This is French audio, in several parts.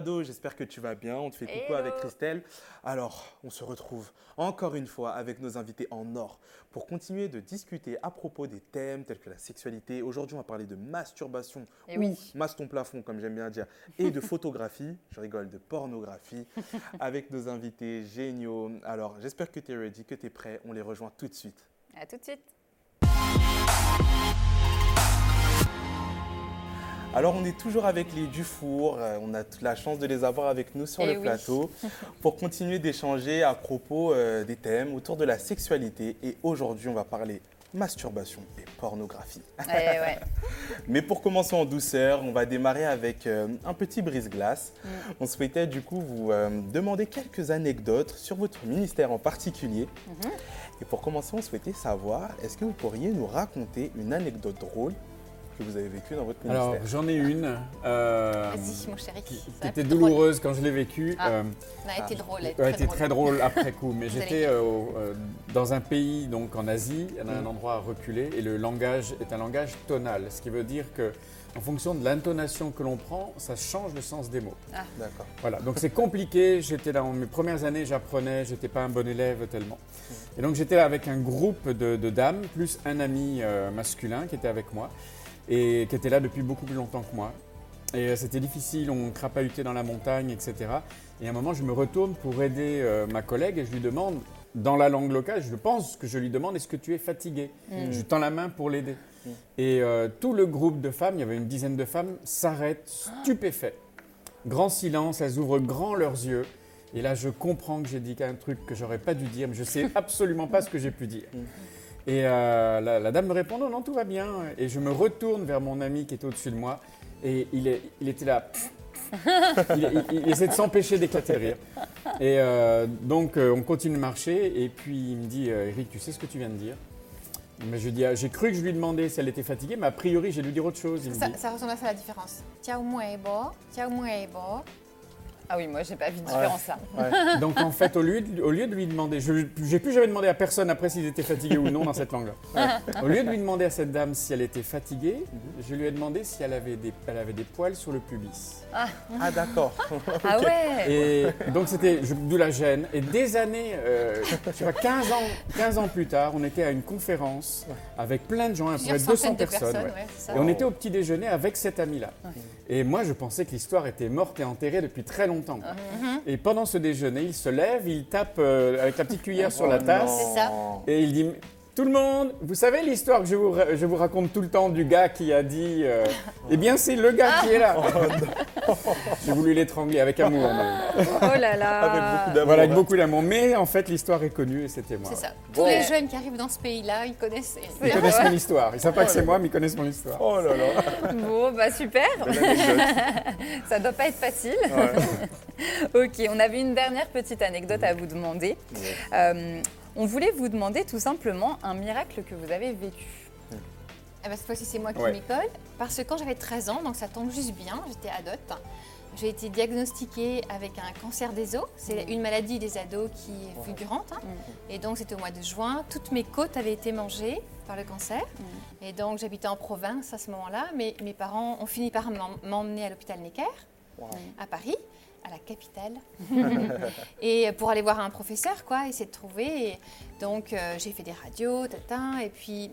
ado, j'espère que tu vas bien. On te fait coucou avec Christelle. Alors, on se retrouve encore une fois avec nos invités en or pour continuer de discuter à propos des thèmes tels que la sexualité. Aujourd'hui, on va parler de masturbation Et ou oui. maston plafond, comme j'aime bien dire, et de photographie. Je rigole, de pornographie avec nos invités géniaux. Alors, j'espère que tu es ready, que tu es prêt. On les rejoint tout de suite. À tout de suite. Alors, on est toujours avec les Dufour. Euh, on a la chance de les avoir avec nous sur Eh le oui. plateau pour continuer d'échanger à propos euh, des thèmes autour de la sexualité. Et aujourd'hui, on va parler masturbation et pornographie. Ouais. Mais pour commencer en douceur, on va démarrer avec euh, un petit brise-glace. Mm. On souhaitait du coup vous euh, demander quelques anecdotes sur votre ministère en particulier. Mhm. Et pour commencer, on souhaitait savoir, est-ce que vous pourriez nous raconter une anecdote drôle que vous avez vécue dans votre ministère Alors j'en ai une euh, Vas-y, mon chéri. qui, était drôle. douloureuse quand je l'ai vécue. Ah. euh, Elle a été drôle. Elle était drôle. très drôle après coup. Mais j'étais euh, euh, dans un pays, donc en Asie, il y en a un Mm. endroit reculé, et le langage est un langage tonal, ce qui veut dire que en fonction de l'intonation que l'on prend, ça change le sens des mots. D'accord. Voilà, donc c'est compliqué. J'étais là, en mes premières années, j'apprenais, j'étais pas un bon élève tellement. Et donc j'étais là avec un groupe de, de dames, plus un ami euh, masculin qui était avec moi, et qui était là depuis beaucoup plus longtemps que moi. Et euh, c'était difficile, on crapahutait dans la montagne, etc. Et à un moment, je me retourne pour aider euh, ma collègue et je lui demande, dans la langue locale, je pense que je lui demande, est-ce que tu es fatigué Mm. Je tends la main pour l'aider. Mm. Et euh, tout le groupe de femmes, il y avait une dizaine de femmes, s'arrête stupéfait. Grand silence, elles ouvrent grand leurs yeux. Et là, je comprends que j'ai dit un truc que j'aurais pas dû dire, mais je sais absolument pas ce que j'ai pu dire. Mm. Et euh, la, la dame me répond non, non, tout va bien. Et je me retourne vers mon ami qui est au-dessus de moi. Et il, est, il était là. il, il- il essaie de s'empêcher d'éclater de rire. Et euh, donc, euh, on continue de marcher. Et puis, il me dit Eric, tu sais ce que tu viens de dire? Mais je dis, ah, j'ai cru que je lui demandais si elle était fatiguée, mais a priori, j'ai dû dire autre chose. Il me Ça, dit, ça ressemble à ça la différence. Ciao muebo, ciao muebo. Ah oui, moi j'ai pas vu de différence là. Ouais. Donc en fait, au lieu de, au lieu de lui demander, je n'ai plus jamais demandé à personne après s'ils étaient fatigués ou non dans cette langue-là. Au lieu de lui demander à cette dame si elle était fatiguée, je lui ai demandé si elle avait des, elle avait des poils sur le pubis. Ah d'accord. Ah ouais Et donc c'était d'où la gêne. Et des années, euh, je sais pas, 15 ans, 15 ans plus tard, on était à une conférence avec plein de gens, à peu près Plusieurs 200 centaines de personnes. personnes, ouais. ouais, c'est ça. Et on était au petit déjeuner avec cet ami-là. Et moi, je pensais que l'histoire était morte et enterrée depuis très longtemps. quoi. Et pendant ce déjeuner, il se lève, il tape euh, avec la petite cuillère sur la tasse. C'est ça. et il dit Tout le monde, vous savez l'histoire que je vous, ra- je vous raconte tout le temps du gars qui a dit euh, Eh bien, c'est le gars qui est là. J'ai voulu l'étrangler avec amour. mais- Oh là là Avec beaucoup d'amour. Voilà, avec beaucoup d'amour. Mais en fait, l'histoire est connue et c'était moi. C'est ça. Bon. Tous les jeunes qui arrivent dans ce pays-là, ils connaissent. Ils connaissent mon histoire. Ils savent pas que c'est moi, mais ils connaissent mon histoire. Oh là là. Bon, bah super. Ça doit pas être facile. Ouais. ok, on avait une dernière petite anecdote à vous demander. Ouais. Euh, on voulait vous demander tout simplement un miracle que vous avez vécu. Eh ben, cette fois-ci, c'est moi qui Ouais. m'y colle. Parce que quand j'avais 13 ans, donc ça tombe juste bien, j'étais adote, j'ai été diagnostiquée avec un cancer des os. C'est une maladie des ados qui est fulgurante. hein. Et donc, c'était au mois de juin. Toutes mes côtes avaient été mangées par le cancer. Et donc, j'habitais en province à ce moment-là. Mais mes parents ont fini par m'em- m'emmener à l'hôpital Necker Wow. à Paris, à la capitale, et pour aller voir un professeur, quoi, essayer de trouver. Donc euh, j'ai fait des radios, et puis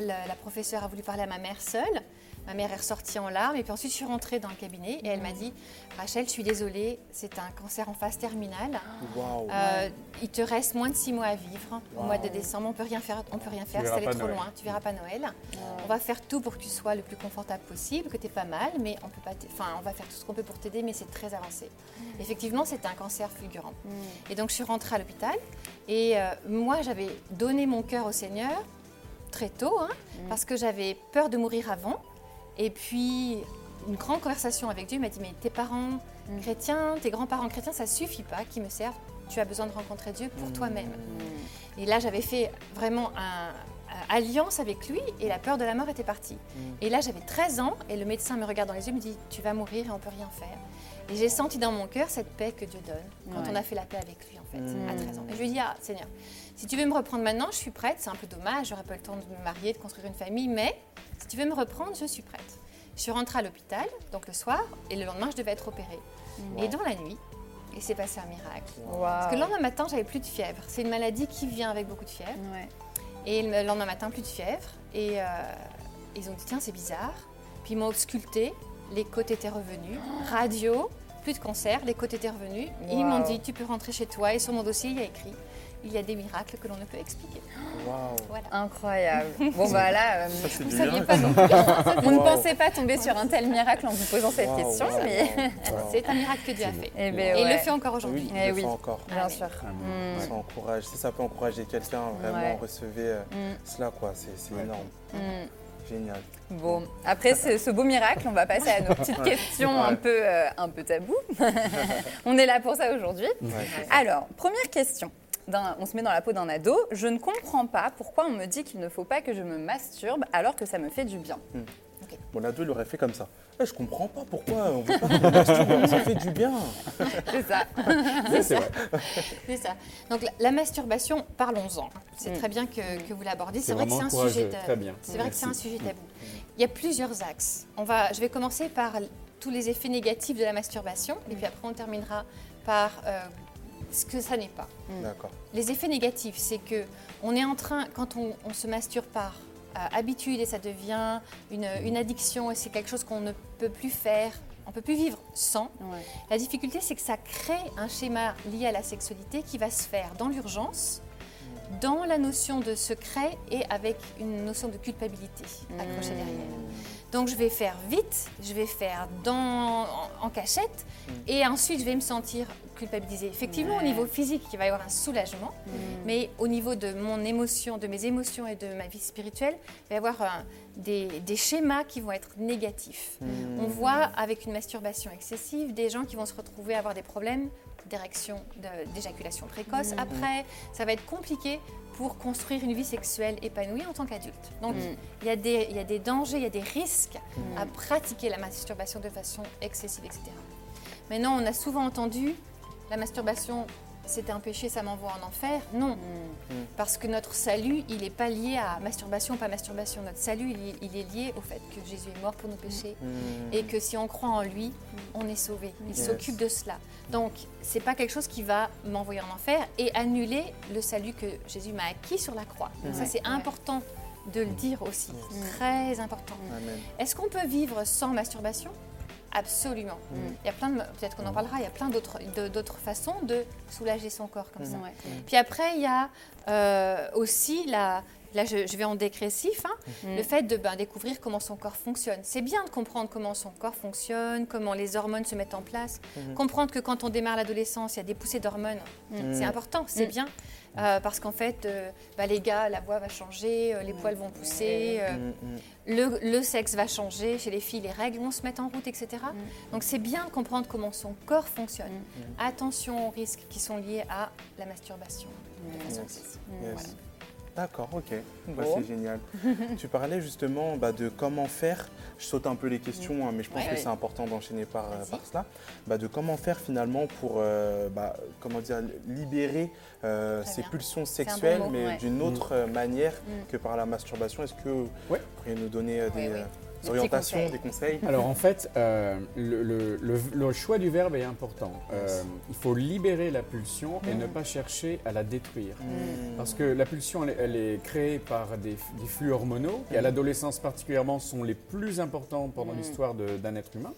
la professeure a voulu parler à ma mère seule. Ma mère est ressortie en larmes, et puis ensuite je suis rentrée dans le cabinet et elle m'a dit Rachel, je suis désolée, c'est un cancer en phase terminale. Euh, il te reste moins de six mois à vivre. Au mois de décembre, on peut rien faire. On peut rien faire. C'est pas trop Noël. loin. Tu verras pas Noël. On va faire tout pour que tu sois le plus confortable possible, que tu pas mal, mais on peut pas. Enfin, on va faire tout ce qu'on peut pour t'aider, mais c'est très avancé. Effectivement, c'était un cancer fulgurant. Et donc, je suis rentrée à l'hôpital. Et euh, moi, j'avais donné mon cœur au Seigneur très tôt, hein, parce que j'avais peur de mourir avant. Et puis, une grande conversation avec Dieu il m'a dit Mais tes parents chrétiens, tes grands-parents chrétiens, ça suffit pas qu'ils me servent. Tu as besoin de rencontrer Dieu pour toi-même. Et là, j'avais fait vraiment un, alliance avec lui et la peur de la mort était partie. Et là, j'avais 13 ans et le médecin me regarde dans les yeux et me dit Tu vas mourir et on peut rien faire. Et j'ai senti dans mon cœur cette paix que Dieu donne quand Ouais. on a fait la paix avec lui, en fait, Mm. à 13 ans. Et je lui ai dit Ah, Seigneur, si tu veux me reprendre maintenant, je suis prête. C'est un peu dommage, j'aurais pas le temps de me marier, de construire une famille, mais si tu veux me reprendre, je suis prête. Je suis rentrée à l'hôpital, donc le soir, et le lendemain, je devais être opérée. Et dans la nuit, il s'est passé un miracle. Wow. Parce que le lendemain matin, j'avais plus de fièvre. C'est une maladie qui vient avec beaucoup de fièvre. Ouais. Et le lendemain matin, plus de fièvre. Et euh, ils ont dit, tiens, c'est bizarre. Puis ils m'ont ausculté, les côtes étaient revenues. Radio, plus de cancer, les côtes étaient revenues. Ils m'ont dit, tu peux rentrer chez toi. Et sur mon dossier, il y a écrit, il y a des miracles que l'on ne peut expliquer. Waouh. Voilà. Incroyable. Bon, bah là, euh, Ça, Vous du saviez miracle. pas non plus. on ne Wow. pensait pas tomber sur un tel miracle en vous posant cette Wow, question, wow, mais. wow, wow. C'est un miracle que Dieu a fait. Eh ben, Et il le fait encore aujourd'hui. Oui, il Eh le oui. fait encore. Bien Amen. sûr. Mm. Ça encourage. Si ça peut encourager quelqu'un, vraiment, Ouais. recevez euh, Mm. cela, quoi. C'est Ouais. énorme. Mm. Génial. Bon, après ce, ce beau miracle, on va passer à nos petites questions un peu, euh, un peu tabou. on est là pour ça aujourd'hui. Ouais. Alors, première question. On se met dans la peau d'un ado. Je ne comprends pas pourquoi on me dit qu'il ne faut pas que je me masturbe alors que ça me fait du bien. Bon, l'ado, il aurait fait comme ça. Eh, je comprends pas pourquoi on veut pas qu'on masturbe, ça fait du bien. C'est ça. C'est vrai. C'est ça. Donc la, la masturbation, parlons-en. C'est Mm. très bien que, que vous l'abordiez. C'est vrai que c'est un sujet. courageux. ta- Très bien. C'est vrai que c'est un sujet tabou. Il y a plusieurs axes. On va, je vais commencer par tous les effets négatifs de la masturbation, et puis après on terminera par euh, ce que ça n'est pas. D'accord. Les effets négatifs, c'est que on est en train, quand on, on se masturbe par euh, habitude et ça devient une, une addiction et c'est quelque chose qu'on ne peut plus faire, on ne peut plus vivre sans. Ouais. La difficulté, c'est que ça crée un schéma lié à la sexualité qui va se faire dans l'urgence, dans la notion de secret et avec une notion de culpabilité accrochée Mmh. derrière. Donc je vais faire vite, je vais faire dans, en, en cachette et ensuite je vais me sentir culpabilisée. Effectivement, au niveau physique, il va y avoir un soulagement, Mm. mais au niveau de mon émotion, de mes émotions et de ma vie spirituelle, il va y avoir un- des, des schémas qui vont être négatifs. On voit avec une masturbation excessive des gens qui vont se retrouver à avoir des problèmes d'éjaculation précoce. Après, ça va être compliqué pour construire une vie sexuelle épanouie en tant qu'adulte. Donc, Mm. il y, a des- il y a des dangers, il y a des risques Mm. à pratiquer la masturbation de façon excessive, etc. Maintenant, on a souvent entendu la masturbation, c'est un péché, ça m'envoie en enfer. Non, Mm. parce que notre salut, il n'est pas lié à masturbation, pas masturbation. Notre salut, il, est- il est lié au fait que Jésus est mort pour nos péchés Mm. et que si on croit en lui, on est sauvé. Il Yes. s'occupe de cela. Donc, c'est pas quelque chose qui va m'envoyer en enfer et annuler le salut que Jésus m'a acquis sur la croix. Ça, c'est Ouais. important de le dire aussi. Yes. Très important. Amen. Est-ce qu'on peut vivre sans masturbation? Absolument. Mm. Il y a plein de, peut-être qu'on en parlera, il y a plein d'autres, de- d'autres façons de soulager son corps comme ça. Ouais. Puis après, il y a euh, aussi la, là je, je vais en dégressif, hein, Mm. le fait de ben, découvrir comment son corps fonctionne. C'est bien de comprendre comment son corps fonctionne, comment les hormones se mettent en place, comprendre que quand on démarre l'adolescence, il y a des poussées d'hormones. C'est important, c'est Mm. bien. Euh, parce qu'en fait, euh, bah, les gars, la voix va changer, euh, les poils vont pousser, euh, Mm, mm. le, le sexe va changer, chez les filles, les règles vont se mettre en route, etc. Donc c'est bien de comprendre comment son corps fonctionne. Attention aux risques qui sont liés à la masturbation. de façon Yes. excessive. Yes. Voilà. D'accord, ok. Bah. C'est génial. tu parlais justement bah, de comment faire, je saute un peu les questions, hein, mais je pense Ouais. que c'est important d'enchaîner par, euh, par cela, bah, de comment faire finalement pour euh, bah, comment dire, libérer euh, bien. pulsions sexuelles, mot, mais ouais. d'une autre euh, manière Mm. que par la masturbation. Est-ce que vous pourriez nous donner euh, Oui, des, oui. Des orientations, des conseils Alors en fait, euh, le, le- le- le choix du verbe est important. Euh, il faut libérer la pulsion et ne pas chercher à la détruire. Mm. Parce que la pulsion, elle, est- elle est créée par des, des flux hormonaux qui, à l'adolescence particulièrement, sont les plus importants pendant Mm. l'histoire d'un être humain.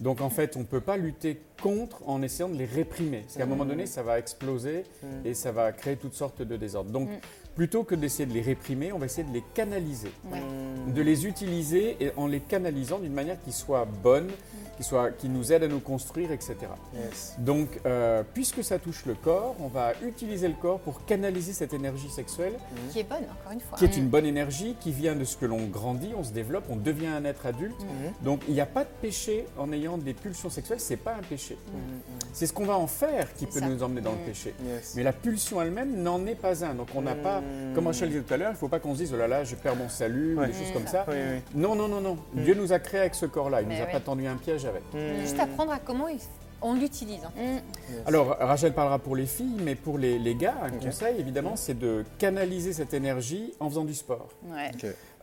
Donc en fait, on ne peut pas lutter contre en essayant de les réprimer. Parce qu'à un moment donné, ça va exploser Mm. et ça va créer toutes sortes de désordres. Donc Mm. Plutôt que d'essayer de les réprimer, on va essayer de les canaliser. Ouais. Mm. De les utiliser et en les canalisant d'une manière qui soit bonne, qui, soit, qui nous aide à nous construire, etc. Yes. Donc, euh, puisque ça touche le corps, on va utiliser le corps pour canaliser cette énergie sexuelle, Qui est bonne, encore une fois. qui est une bonne énergie, qui vient de ce que l'on grandit, on se développe, on devient un être adulte. Donc, il n'y a pas de péché en ayant des pulsions sexuelles, c'est pas un péché. Mm, C'est ce qu'on va en faire qui peut ça. nous emmener dans le péché. mm. Yes. Mais la pulsion elle-même n'en est pas un. Donc, on n'a pas, Mm. comme Rachel disait tout à l'heure, il ne faut pas qu'on se dise, oh là là, je perds mon salut, ou des choses Mm. comme ça. Oui, oui. Non, non, non, non. Dieu nous a créés avec ce corps-là. Il Mais nous a oui. pas tendu un piège avec. Juste apprendre à comment il- on l'utilise. hein. Yes. Alors, Rachel parlera pour les filles, mais pour les, les gars, un conseil, évidemment, c'est de canaliser cette énergie en faisant du sport. Ouais.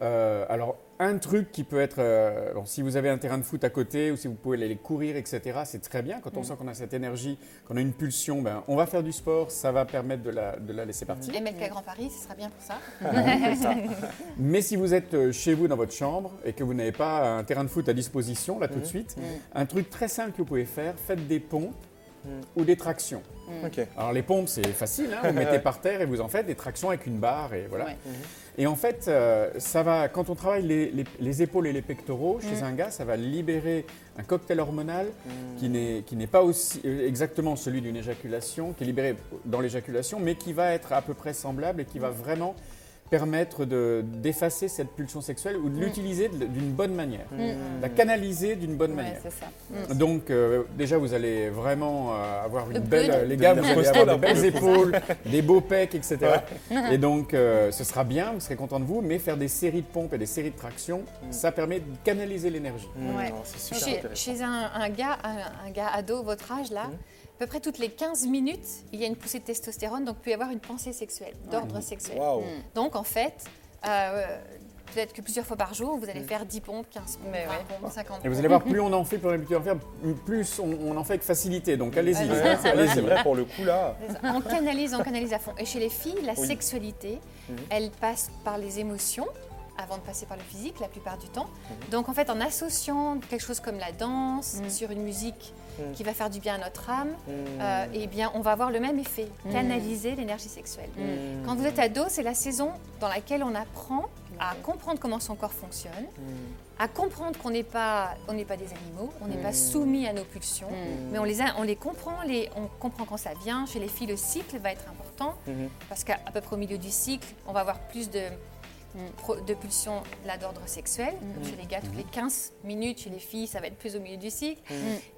Euh, alors, un truc qui peut être, euh, bon, si vous avez un terrain de foot à côté ou si vous pouvez aller courir, etc., c'est très bien. Quand on sent qu'on a cette énergie, qu'on a une pulsion, ben, on va faire du sport, ça va permettre de la, de la laisser partir. Et MLK Grand Paris, ce sera bien pour ça. Mais si vous êtes euh, chez vous dans votre chambre et que vous n'avez pas un terrain de foot à disposition, là tout de suite, un truc très simple que vous pouvez faire, faites des pompes ou des tractions. Ok. Alors les pompes, c'est facile, hein, vous mettez par terre et vous en faites des tractions avec une barre et voilà. Ouais. Et en fait, euh, ça va, quand on travaille les, les- les épaules et les pectoraux, chez un gars, ça va libérer un cocktail hormonal qui n'est qui n'est pas aussi euh, exactement celui d'une éjaculation, qui est libéré dans l'éjaculation, mais qui va être à peu près semblable et qui va vraiment permettre de- d'effacer cette pulsion sexuelle ou de l'utiliser de- d'une bonne manière, de la canaliser d'une bonne Ouais, manière. ça. Donc euh, déjà vous allez vraiment euh, avoir une Le belle, good. les gars vous Le allez avoir là, de belles épaules, des beaux pecs, etc. Et donc euh, ce sera bien, vous serez content de vous, mais faire des séries de pompes et des séries de tractions, ça permet de canaliser l'énergie. Mmh, Ouais. Chez, un, un gars, un, un gars ado, votre âge là, à peu près toutes les 15 minutes, il y a une poussée de testostérone, donc il peut y avoir une pensée sexuelle, d'ordre sexuel. Waouh. Donc en fait, euh, peut-être que plusieurs fois par jour, vous allez faire 10 pompes, 15 pompes, Mais 20 ouais. pompes, 50 Et vous allez voir, plus on en fait, plus on plus en fait avec facilité. Donc allez-y, Ouais, Ouais, c'est vrai, allez-y. c'est vrai pour le coup là. On canalise, on canalise à fond. Et chez les filles, la Oui. sexualité, Mhm. elle passe par les émotions avant de passer par le physique la plupart du temps. Mhm. Donc en fait, en associant quelque chose comme la danse Mhm. sur une musique Mhm. qui va faire du bien à notre âme, Mmh. euh, eh bien, on va avoir le même effet, Mhm. canaliser l'énergie sexuelle. Mmh. Quand vous êtes ado, c'est la saison dans laquelle on apprend à comprendre comment son corps fonctionne, à comprendre qu'on n'est pas, on n'est pas des animaux, on n'est pas soumis à nos pulsions, mais on les, a- on les comprend, les, on comprend quand ça vient. Chez les filles, le cycle va être important Mmh. parce qu'à peu près au milieu du cycle, on va avoir plus de, pro- de pulsions là d'ordre sexuel. Chez les gars, toutes les 15 minutes, chez les filles, ça va être plus au milieu du cycle.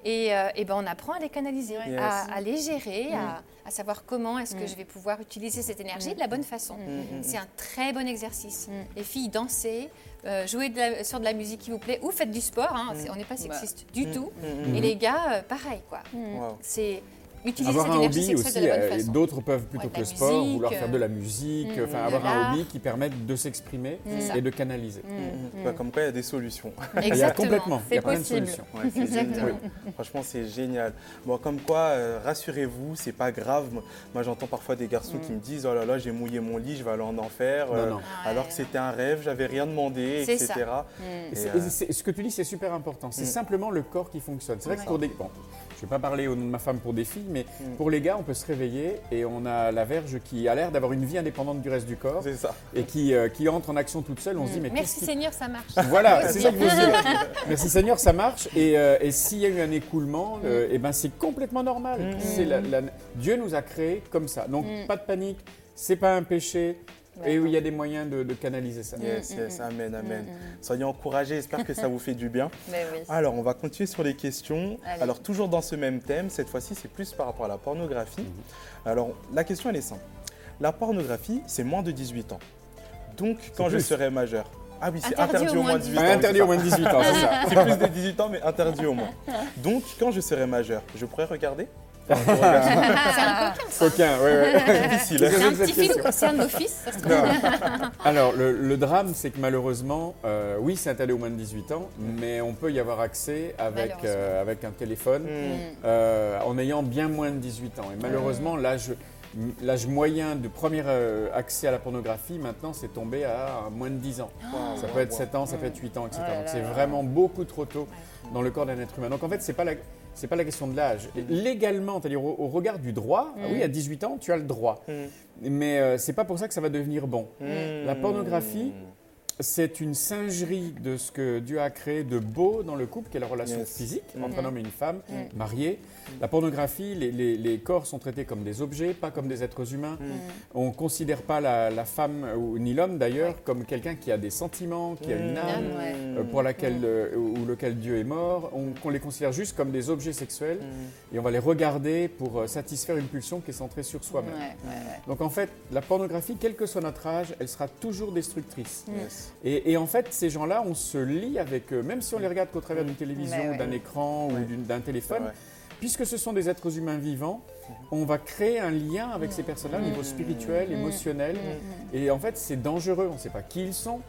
Et, euh, et ben, on apprend à les canaliser, Yes. à, à les gérer, à, à savoir comment est-ce que je vais pouvoir utiliser cette énergie de la bonne façon. C'est un très bon exercice. Les filles, dansez, euh, jouez de la- sur de la musique qui vous plaît ou faites du sport. hein. On n'est pas sexiste du tout. Et les gars, euh, pareil, quoi. C'est utiliser Avoir cette un énergie hobby aussi, de la bonne euh, d'autres peuvent plutôt Ouais, que le sport musique, vouloir faire de euh, la musique, mm, enfin de avoir un hobby qui permette de s'exprimer et de canaliser. Mmh. Bah, comme quoi, il y a des solutions. Il y a Exactement. complètement, il y a plein de solutions. Ouais. Franchement, c'est génial. Bon, comme quoi, euh, rassurez-vous, c'est pas grave. Moi- j'entends parfois des garçons qui me disent Oh là là, j'ai mouillé mon lit, je vais aller en enfer. Non, non. Alors que c'était un rêve, j'avais rien demandé, etc. Et Et, euh, ce que tu dis, c'est super important. C'est Mm. simplement le corps qui fonctionne. C'est vrai que pour des. Je ne vais pas parler au nom de ma femme pour des filles, mais Mm. pour les gars, on peut se réveiller et on a la verge qui a l'air d'avoir une vie indépendante du reste du corps C'est ça. et qui, euh, qui entre en action toute seule. On se dit, mais Mm. Merci qu'est-ce qui- Seigneur, ça marche. Voilà, c'est ça que veux dire. Merci Seigneur, ça marche. Et, euh, et s'il y a eu un écoulement, euh, eh ben c'est complètement normal. Mm. C'est la- la- Dieu nous a créés comme ça. Donc pas de panique, c'est pas un péché. Et il y a des moyens de, de canaliser ça. Yes, yes, amen, amen. Soyez encouragés, j'espère que ça vous fait du bien. Mais oui. Alors, on va continuer sur les questions. Allez. Alors, toujours dans ce même thème, cette fois-ci, c'est plus par rapport à la pornographie. Alors, la question, elle est simple. La pornographie, c'est moins de 18 ans. Donc, quand je plus. serai majeur. Ah oui, c'est Interdit interdit, au moins de de 18 Ah, ans. interdit c'est au moins de 18 ans, c'est ça. ça. C'est plus de 18 ans, mais interdit au moins. Donc, quand je serai majeur, je pourrais regarder? C'est un coquin, ça. Que C'est c'est un petit film question concerne nos fils, ça se trouve. Alors, le, le drame, c'est que malheureusement, euh, oui, c'est interdit au moins de 18 ans, mais on peut y avoir accès avec, euh, avec un téléphone Hmm. euh, en ayant bien moins de 18 ans. Et malheureusement, l'âge l'âge moyen de premier euh, accès à la pornographie, maintenant, c'est tombé à moins de 10 ans. Ça peut être 7 ans, ça peut être 8 ans, etc. Donc c'est vraiment beaucoup trop tôt dans le corps d'un être humain. Donc en fait, c'est pas la c'est pas la question de l'âge. Et Légalement, c'est-à-dire au, au regard du droit, ah oui, à 18 ans, tu as le droit. Hmm. Mais euh, c'est pas pour ça que ça va devenir bon. La pornographie, c'est une singerie de ce que Dieu a créé de beau dans le couple, qui est la relation Yes. physique Mhm. entre un homme et une femme mariés. La pornographie, les, les- les corps sont traités comme des objets, pas comme des êtres humains. On ne considère pas la, la femme, ou ni l'homme d'ailleurs, comme quelqu'un qui a des sentiments, qui a une âme, Mmh. ouais. euh, pour laquelle, euh, ou lequel Dieu est mort. On, les considère juste comme des objets sexuels et on va les regarder pour euh, satisfaire une pulsion qui est centrée sur soi-même. ouais, ouais. Donc en fait, la pornographie, quel que soit notre âge, elle sera toujours destructrice. Yes. Et, et en fait, ces gens-là, on se lie avec eux, même si on les regarde qu'au travers d'une télévision, d'un écran ou d'un téléphone. puisque ce sont des êtres humains vivants, on va créer un lien avec ces personnes-là au niveau spirituel, émotionnel. Et en fait, c'est dangereux. On ne sait pas qui ils sont,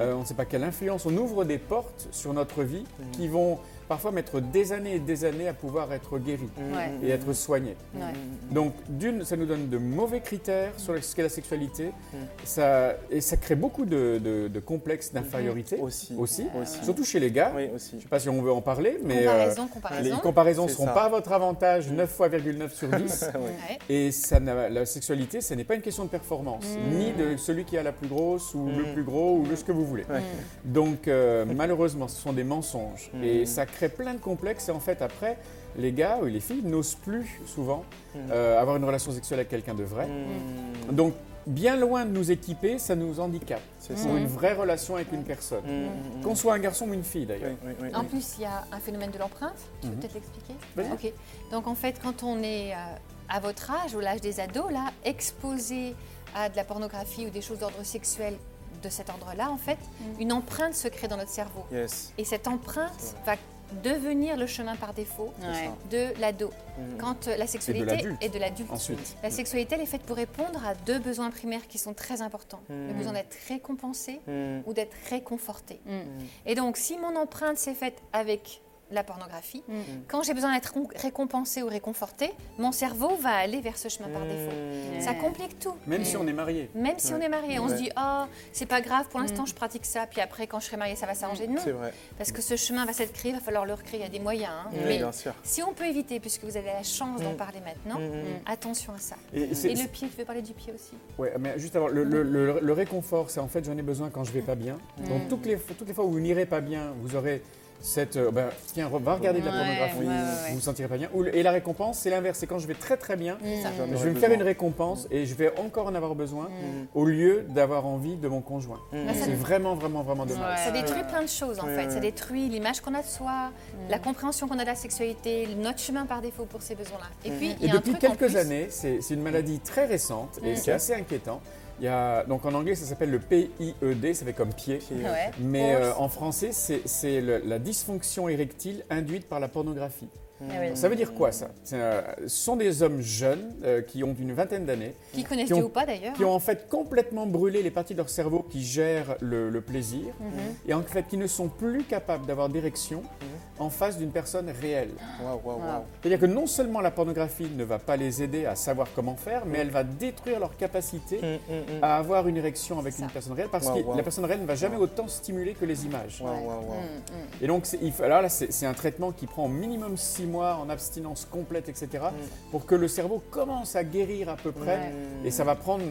euh, on ne sait pas quelle influence. On ouvre des portes sur notre vie qui vont parfois mettre des années et des années à pouvoir être guéri Ouais. et être soigné. Ouais. Donc, d'une, ça nous donne de mauvais critères sur ce qu'est la sexualité, ça, et ça crée beaucoup de, de- de complexes d'infériorité Aussi. aussi, Aussi. surtout chez les gars. Oui, Je aussi. ne sais pas si on veut en parler, mais euh, Comparaison, les comparaison. comparaisons ne seront ça. pas à votre avantage 9,9 sur 10. Ouais. Et ça n'a- la sexualité, ce n'est pas une question de performance, Mm. ni de celui qui a la plus grosse ou le Mm. plus gros ou de ce que vous voulez. Ouais. Donc euh, malheureusement, ce sont des mensonges. Mm. Et ça crée plein de complexes. Et en fait, après, les gars ou les filles n'osent plus souvent Mm. euh, avoir une relation sexuelle avec quelqu'un de vrai. Mm. Donc, bien loin de nous équiper, ça nous handicape C'est pour ça. une vraie relation avec une personne. Mm. Qu'on soit un garçon ou une fille d'ailleurs. Oui, oui, oui, En oui. plus, il y a un phénomène de l'empreinte. Tu peux Mhm. peut-être l'expliquer. Ok. Donc en fait, quand on est euh, à votre âge, ou l'âge des ados, là, exposé à de la pornographie ou des choses d'ordre sexuel de cet ordre-là, en fait, une empreinte se crée dans notre cerveau. Yes. Et cette empreinte va devenir le chemin par défaut Ouais. de l'ado. Mm. Quand euh, la sexualité est de l'adulte. Ensuite. La sexualité, elle est faite pour répondre à deux besoins primaires qui sont très importants. Le Mhm. besoin d'être récompensé Mm. ou d'être réconforté. Mm. Et donc, si mon empreinte s'est faite avec la pornographie, Mm. quand j'ai besoin d'être récompensé ou réconforté, mon cerveau va aller vers ce chemin par défaut. Mm. Ça complique tout. Même si on est marié. même si on est marié, on se dit oh c'est pas grave pour l'instant je pratique ça puis après quand je serai mariée ça va s'arranger. Non, C'est vrai. parce que ce chemin va s'être créé, il va falloir le recréer. Il y a des moyens. hein. Mais bien sûr. si on peut éviter, puisque vous avez la chance d'en Mm. parler maintenant, Mm. attention à ça. Et le pied, tu veux parler du pied aussi Ouais, mais juste avant, le, le- le- le réconfort, c'est en fait j'en ai besoin quand je vais pas bien. Donc toutes les, toutes les fois où vous n'irez pas bien, vous aurez cette. euh, ben, tiens, re- va regarder de la Ouais, pornographie, ouais, ouais, vous ouais. vous sentirez pas bien. Ou le- et la récompense, c'est l'inverse. C'est quand je vais très très bien. J'en je aurais vais me faire besoin. une récompense et je vais encore en avoir besoin Mm. au lieu d'avoir envie de mon conjoint. Mm. Bah, ça C'est vraiment, vraiment, vraiment dommage. Ouais, Ça détruit plein de choses en Ouais, fait. ouais. Ça détruit l'image qu'on a de soi, la compréhension qu'on a de la sexualité, notre chemin par défaut pour ces besoins-là. Et puis, il Et y a un depuis truc en quelques plus- années, c'est c'est une maladie très récente et Mm. c'est assez inquiétant. Il y a, donc en anglais, ça s'appelle le PIED, ça fait comme pied. Ouais. Mais euh, en français, c'est c'est le- la dysfonction érectile induite par la pornographie. Ah oui. Ça veut dire quoi ça? C'est, euh, Ce sont des hommes jeunes euh, qui ont une vingtaine d'années, Qui connaissent Qui ont- Dieu ou pas d'ailleurs. qui ont en fait complètement brûlé les parties de leur cerveau qui gèrent le, le plaisir et en fait qui ne sont plus capables d'avoir d'érection en face d'une personne réelle. Waouh, waouh, waouh. C'est-à-dire que non seulement la pornographie ne va pas les aider à savoir comment faire, mais elle va détruire leur capacité Mm, mm, mm. à avoir une érection avec Ça. une personne réelle parce que la personne réelle ne va jamais autant stimuler que les images. Mm, Et donc, c'est- il faut- alors là, c'est un traitement qui prend au minimum six mois en abstinence complète, etc., pour que le cerveau commence à guérir à peu près. Ouais. Et ça va prendre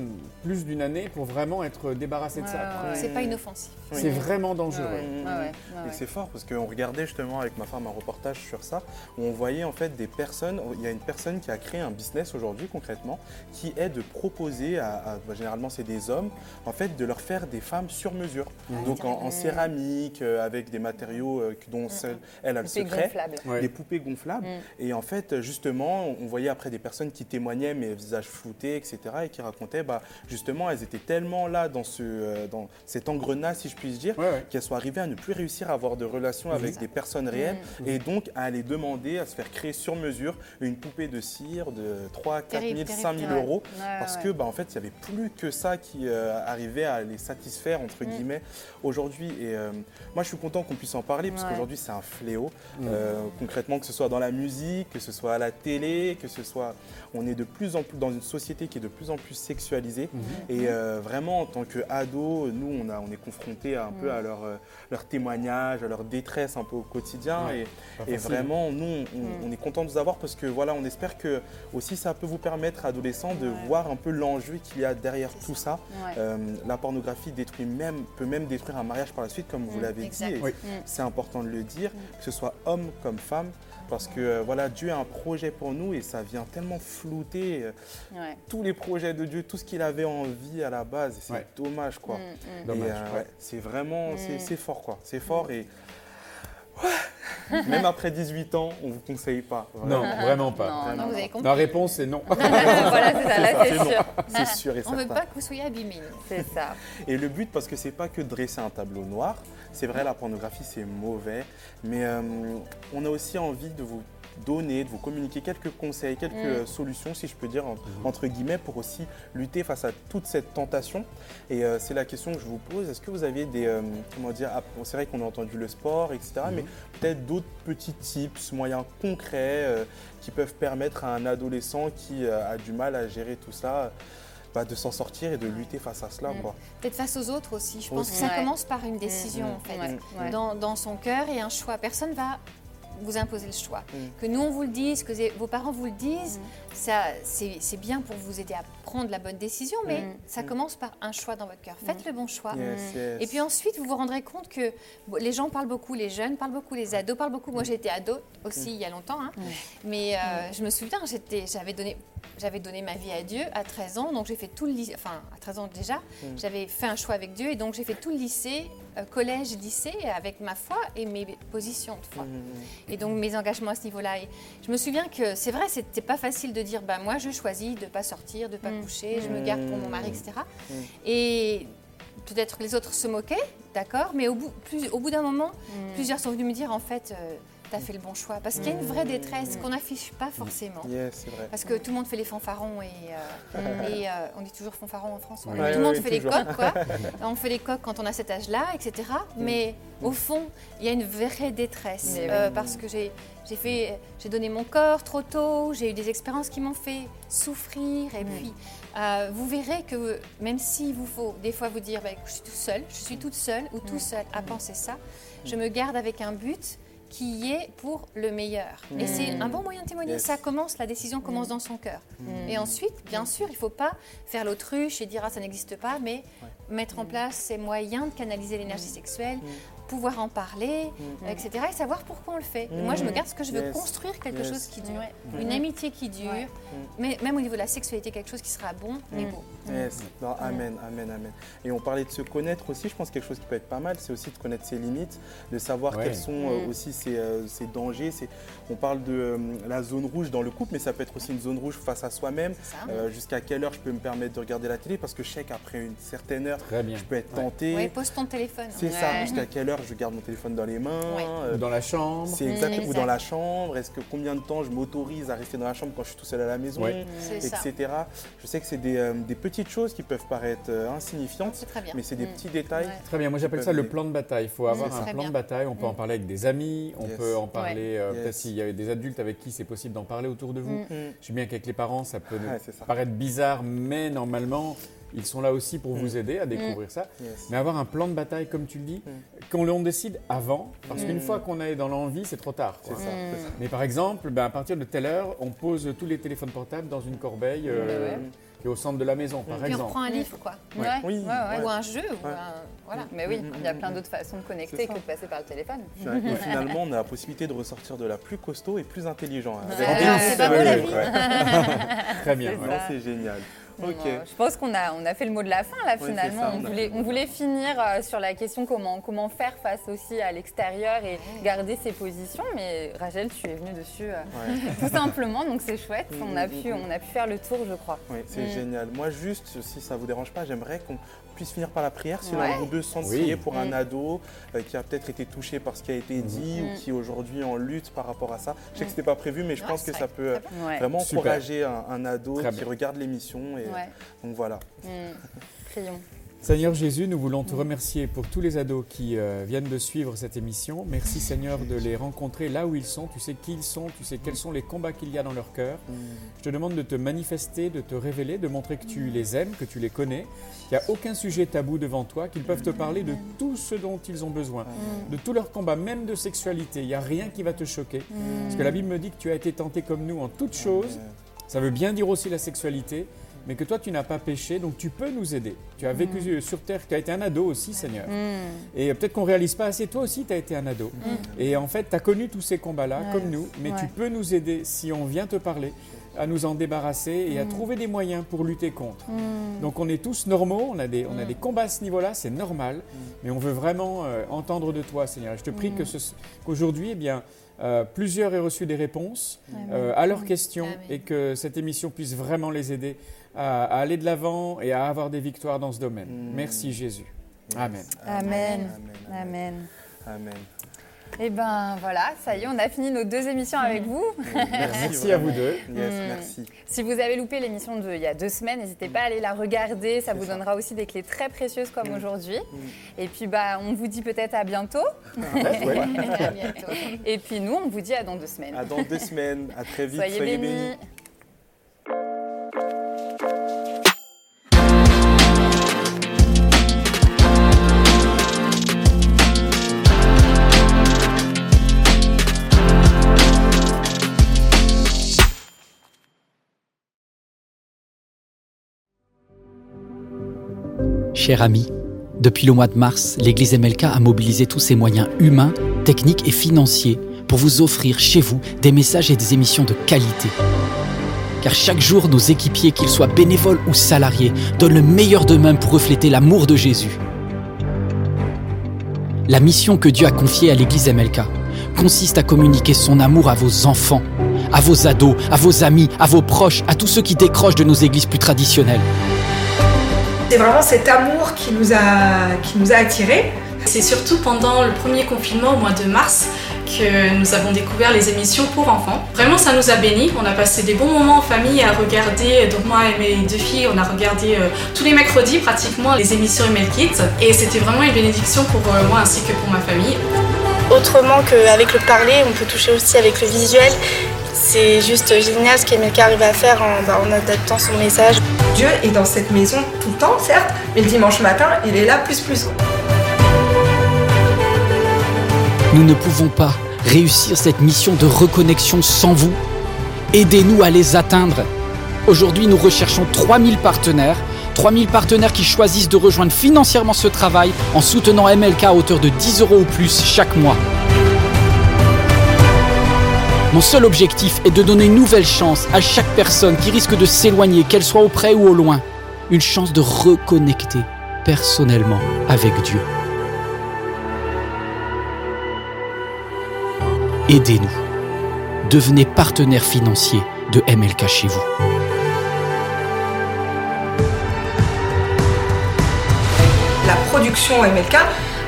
plus d'une année pour vraiment être débarrassé de ça. Ouais, après. ouais. C'est pas inoffensif. Oui. C'est vraiment dangereux. ouais, Mm. ouais, ouais, Et c'est fort parce qu'on regardait justement avec ma femme un reportage sur ça où on voyait en fait des personnes. Il y a une personne qui a créé un business aujourd'hui concrètement qui est de proposer à, à- bah, généralement c'est des hommes en fait de leur faire des femmes sur mesure. Donc en, en céramique euh, avec des matériaux euh, dont seule elle a le secret. gonflable. Ouais. Des poupées gonflables. Mm. Et en fait, justement, on voyait après des personnes qui témoignaient, mais visages floutés, etc., et qui racontaient, bah, justement, elles étaient tellement là dans, ce, euh, dans cet engrenage, si je puis dire, Ouais, ouais. qu'elles sont arrivées à ne plus réussir à avoir de relations avec des personnes réelles, et donc à aller demander à se faire créer sur mesure une poupée de cire de 3, 4 Terrible, 000, terrible, 5 000 terrible. euros, Ouais, parce ouais. que, bah, en fait, il n'y avait plus que ça qui euh, arrivait à les satisfaire, entre Mm. guillemets, aujourd'hui. Et euh, moi, je suis content qu'on puisse en parler, parce Ouais. qu'aujourd'hui, c'est un fléau. Mm. Euh, concrètement, que ce soit dans la musique, que ce soit à la télé, que ce soit. On est de plus en plus dans une société qui est de plus en plus sexualisée. Mhm. Et euh, vraiment, en tant qu'ado, nous, on, a, on est confrontés un peu à leur, euh, leur témoignage, à leur détresse un peu au quotidien. Ouais, et vraiment, nous, on, on est content de vous avoir parce que voilà, on espère que aussi ça peut vous permettre, adolescents, de Ouais. voir un peu l'enjeu qu'il y a derrière tout ça. Ouais. Euh, la pornographie détruit même, peut même détruire un mariage par la suite, comme vous Mm, l'avez dit. Oui. C'est important de le dire, que ce soit homme comme femme, parce que euh, voilà, Dieu a un projet pour nous et ça vient tellement flouter euh, Ouais. tous les projets de Dieu, tout ce qu'il avait envie à la base. C'est Ouais. dommage, quoi. Mm, mm. Euh, c'est vraiment, Mm. c'est fort, quoi. C'est fort et même après 18 ans, on vous conseille pas. Non, vraiment. pas. Non, Donc, non, vous avez La réponse est non. voilà, c'est ça, là, c'est sûr. C'est sûr et On veut certain. pas que vous soyez abîmés. C'est ça. Et le but, parce que c'est pas que de dresser un tableau noir, c'est vrai, la pornographie c'est mauvais, mais euh, on a aussi envie de vous donner, de vous communiquer quelques conseils, quelques Mm. solutions, si je peux dire, Mhm. entre guillemets, pour aussi lutter face à toute cette tentation. Et euh, c'est la question que je vous pose. Est-ce que vous aviez des, euh, comment dire, ah, c'est vrai qu'on a entendu le sport, etc., Mhm. mais peut-être d'autres petits tips, moyens concrets euh, qui peuvent permettre à un adolescent qui euh, a du mal à gérer tout ça bah, de s'en sortir et de lutter face à cela. Mm. Quoi. Peut-être face aux autres aussi. Je pense Aussi. que ça Ouais. commence par une décision Mm. en fait. Dans, dans son cœur et un choix. Personne va vous imposer le choix. Mm. Que nous on vous le dise, que vos parents vous le disent, ça c'est bien pour vous aider à prendre la bonne décision, mais Mm. ça commence par un choix dans votre cœur. Faites le bon choix. Yes, yes. Et puis ensuite, vous vous rendrez compte que les gens parlent beaucoup, les jeunes parlent beaucoup, les ados parlent beaucoup. Moi, j'ai été ado aussi il y a longtemps. hein. Mais euh, je me souviens, j'étais- j'avais donné, j'avais donné ma vie à Dieu à 13 ans. Donc j'ai fait tout le lycée, enfin à 13 ans déjà, j'avais fait un choix avec Dieu. Et donc j'ai fait tout le lycée, collège, lycée, avec ma foi et mes positions de foi. Mm. Et donc mes engagements à ce niveau-là. Et je me souviens que c'est vrai, c'était pas facile de dire, bah moi je choisis de pas sortir, de pas Mm. coucher, je me garde pour mon mari, etc. Mm. Et peut-être que les autres se moquaient, d'accord, mais au bout, plus, au bout d'un moment, plusieurs sont venus me dire, en fait, tu as fait le bon choix. Parce qu'il y a une vraie détresse Mm. qu'on n'affiche pas forcément. C'est vrai. Parce que tout le monde fait les fanfarons et, euh, et euh, on dit toujours fanfarons en France. Oui. Tout le monde fait les coques, quoi. on fait les coques quand on a cet âge-là, etc. Mais au fond, il y a une vraie détresse euh, parce que j'ai j'ai fait, j'ai donné mon corps trop tôt, j'ai eu des expériences qui m'ont fait souffrir et puis euh, vous verrez que même s'il vous faut des fois vous dire bah, je suis tout seul, je suis toute seule ou tout seul à penser ça, je me garde avec un but qui est pour le meilleur. Et c'est un bon moyen de témoigner. Yes. Ça commence, la décision commence dans son cœur. Et ensuite, bien sûr, il ne faut pas faire l'autruche et dire ah, ça n'existe pas, mais mettre en place ces moyens de canaliser l'énergie sexuelle, pouvoir en parler, etc. Et savoir pourquoi on le fait. Moi, je me garde ce que je veux Yes. construire quelque Yes. chose qui dure. Ouais. Une amitié qui dure, Ouais. mais même au niveau de la sexualité, quelque chose qui sera bon et beau. Yes. Non, amen, amen, amen. Et on parlait de se connaître aussi, je pense que quelque chose qui peut être pas mal, c'est aussi de connaître ses limites, de savoir Ouais. quels sont euh, Mm. aussi ses, euh, ses dangers. On parle de euh, la zone rouge dans le couple, mais ça peut être aussi une zone rouge face à soi-même. Euh, Jusqu'à quelle heure je peux me permettre de regarder la télé? Parce que je sais qu'après une certaine heure, Très bien. je peux être tenté. Ouais, pose ton téléphone. C'est ça, jusqu'à quelle heure je garde mon téléphone dans les mains Ouais. euh, dans la chambre. c'est exact, Mm, ou dans la chambre, est-ce que combien de temps je m'autorise à rester dans la chambre quand je suis tout seul à la maison, Ouais. C'est ça. etc. Je sais que c'est des, euh, des petites choses qui peuvent paraître euh, insignifiantes, C'est très bien. mais c'est des Mm. petits détails. Ouais. Très bien, moi j'appelle ça le plan de bataille. Il faut avoir c'est un plan bien. de bataille. On peut en Mm. parler avec des amis, on Yes. peut en parler, euh, Yes. peut-être s'il y a des adultes avec qui c'est possible d'en parler autour de vous. Mm. Mm. Je sais bien qu'avec les parents, ça peut ça. paraître bizarre, mais normalement, ils sont là aussi pour Mm. vous aider à découvrir ça. Yes. Mais avoir un plan de bataille, comme tu le dis, qu'on l'on décide avant, parce qu'une Mm. fois qu'on est dans l'envie, c'est trop tard. quoi. C'est ça, c'est ça. Mais par exemple, ben, à partir de telle heure, on pose tous les téléphones portables dans une corbeille euh, est au centre de la maison, par Puis on exemple. prend un livre, quoi. Ouais, Oui, ouais, ouais. Ou un jeu, ou Ouais. un... Voilà. Mais oui, Mm, il y a mm, plein mm. d'autres façons de connecter que de passer par le téléphone. Et finalement, on a la possibilité de ressortir de la plus costaud et plus intelligent. hein. C'est pas beau, Ouais, la ouais, vie. ouais. Très bien. C'est génial. Euh, Je pense qu'on a, on a fait le mot de la fin là finalement. ça, on, voulait, on voulait finir euh, sur la question comment, comment faire face aussi à l'extérieur et garder ses positions. Mais Rachel, tu es venue dessus euh, Ouais. tout simplement, donc c'est chouette. On a, pu, on a pu faire le tour, je crois. Oui, c'est Mm. génial. Moi, juste, si ça vous dérange pas, j'aimerais qu'on puisse finir par la prière. Si Ouais. vous deux Oui. prier pour un Mm. ado euh, qui a peut-être été touché par ce qui a été dit Mm. ou qui est aujourd'hui en lutte par rapport à ça. Je sais que c'était pas prévu, mais je Ouais, pense que ça vrai. peut euh, vraiment Super. encourager un, un ado Très qui bien. regarde l'émission. Et Ouais. donc voilà. Mm. Prions. Seigneur Jésus, nous voulons te remercier pour tous les ados qui euh, viennent de suivre cette émission. Merci Seigneur de les rencontrer là où ils sont. Tu sais qui ils sont, tu sais quels sont les combats qu'il y a dans leur cœur. Je te demande de te manifester, de te révéler, de montrer que tu les aimes, que tu les connais, qu'il n'y a aucun sujet tabou devant toi, qu'ils peuvent te parler de tout ce dont ils ont besoin, de tous leurs combats, même de sexualité. Il n'y a rien qui va te choquer. Parce que la Bible me dit que tu as été tenté comme nous en toutes choses. Ça veut bien dire aussi la sexualité, mais que toi tu n'as pas péché, donc tu peux nous aider. Tu as vécu sur terre, tu as été un ado aussi, Seigneur. Mm. Et peut-être qu'on ne réalise pas assez, toi aussi tu as été un ado. Et en fait, tu as connu tous ces combats-là, Ouais. comme nous, mais tu peux nous aider si on vient te parler, à nous en débarrasser et à trouver des moyens pour lutter contre. Donc on est tous normaux, on a des, on a des combats à ce niveau-là, c'est normal, mais on veut vraiment euh, entendre de toi, Seigneur. Et je te prie que qu'aujourd'hui, eh bien, euh, plusieurs aient reçu des réponses euh, à leurs questions Amen. et que cette émission puisse vraiment les aider à, à aller de l'avant et à avoir des victoires dans ce domaine. Mm. Merci Jésus. Amen. Amen. Amen. Amen. Amen. Eh ben voilà, ça y est, on a fini nos deux émissions avec vous. Merci, à vous deux. Yes, hmm. merci. Si vous avez loupé l'émission d'il y a deux semaines, n'hésitez pas à aller la regarder. Ça vous donnera aussi des clés très précieuses comme hmm. aujourd'hui. Et puis bah, on vous dit peut-être à bientôt. Et puis nous, on vous dit à dans deux semaines. À dans deux semaines. À très vite. Soyez, bénis. Cher ami, depuis le mois de mars, l'Église MLK a mobilisé tous ses moyens humains, techniques et financiers pour vous offrir chez vous des messages et des émissions de qualité. Car chaque jour, nos équipiers, qu'ils soient bénévoles ou salariés, donnent le meilleur d'eux-mêmes pour refléter l'amour de Jésus. La mission que Dieu a confiée à l'Église MLK consiste à communiquer son amour à vos enfants, à vos ados, à vos amis, à vos proches, à tous ceux qui décrochent de nos églises plus traditionnelles. C'est vraiment cet amour qui nous a, qui nous a attirés. C'est surtout pendant le premier confinement au mois de mars que nous avons découvert les émissions pour enfants. Vraiment, ça nous a bénis. On a passé des bons moments en famille à regarder. Donc moi et mes deux filles, on a regardé euh, tous les mercredis pratiquement les émissions Email Kids. Et c'était vraiment une bénédiction pour euh, moi ainsi que pour ma famille. Autrement qu'avec le parler, on peut toucher aussi avec le visuel. C'est juste génial ce qu'Emelka arrive à faire bah, en, adaptant son message. Dieu est dans cette maison tout le temps, certes, mais le dimanche matin, il est là plus plus. Nous ne pouvons pas réussir cette mission de reconnexion sans vous. Aidez-nous à les atteindre. Aujourd'hui, nous recherchons 3000 partenaires 3000 partenaires qui choisissent de rejoindre financièrement ce travail en soutenant MLK à hauteur de 10 euros ou plus chaque mois. Mon seul objectif est de donner une nouvelle chance à chaque personne qui risque de s'éloigner, qu'elle soit auprès ou au loin. Une chance de reconnecter personnellement avec Dieu. Aidez-nous. Devenez partenaire financier de MLK chez vous. La production MLK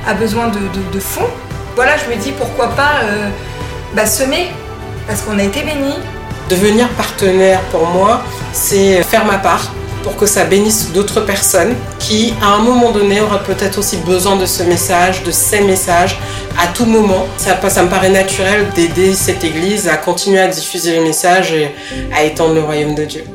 a besoin de, fonds. Voilà, je me dis pourquoi pas euh, bah, semer parce qu'on a été bénis. Devenir partenaire pour moi, c'est faire ma part pour que ça bénisse d'autres personnes qui, à un moment donné, auraient peut-être aussi besoin de ce message, de ces messages, à tout moment. Ça, ça me paraît naturel d'aider cette Église à continuer à diffuser le message et à étendre le royaume de Dieu.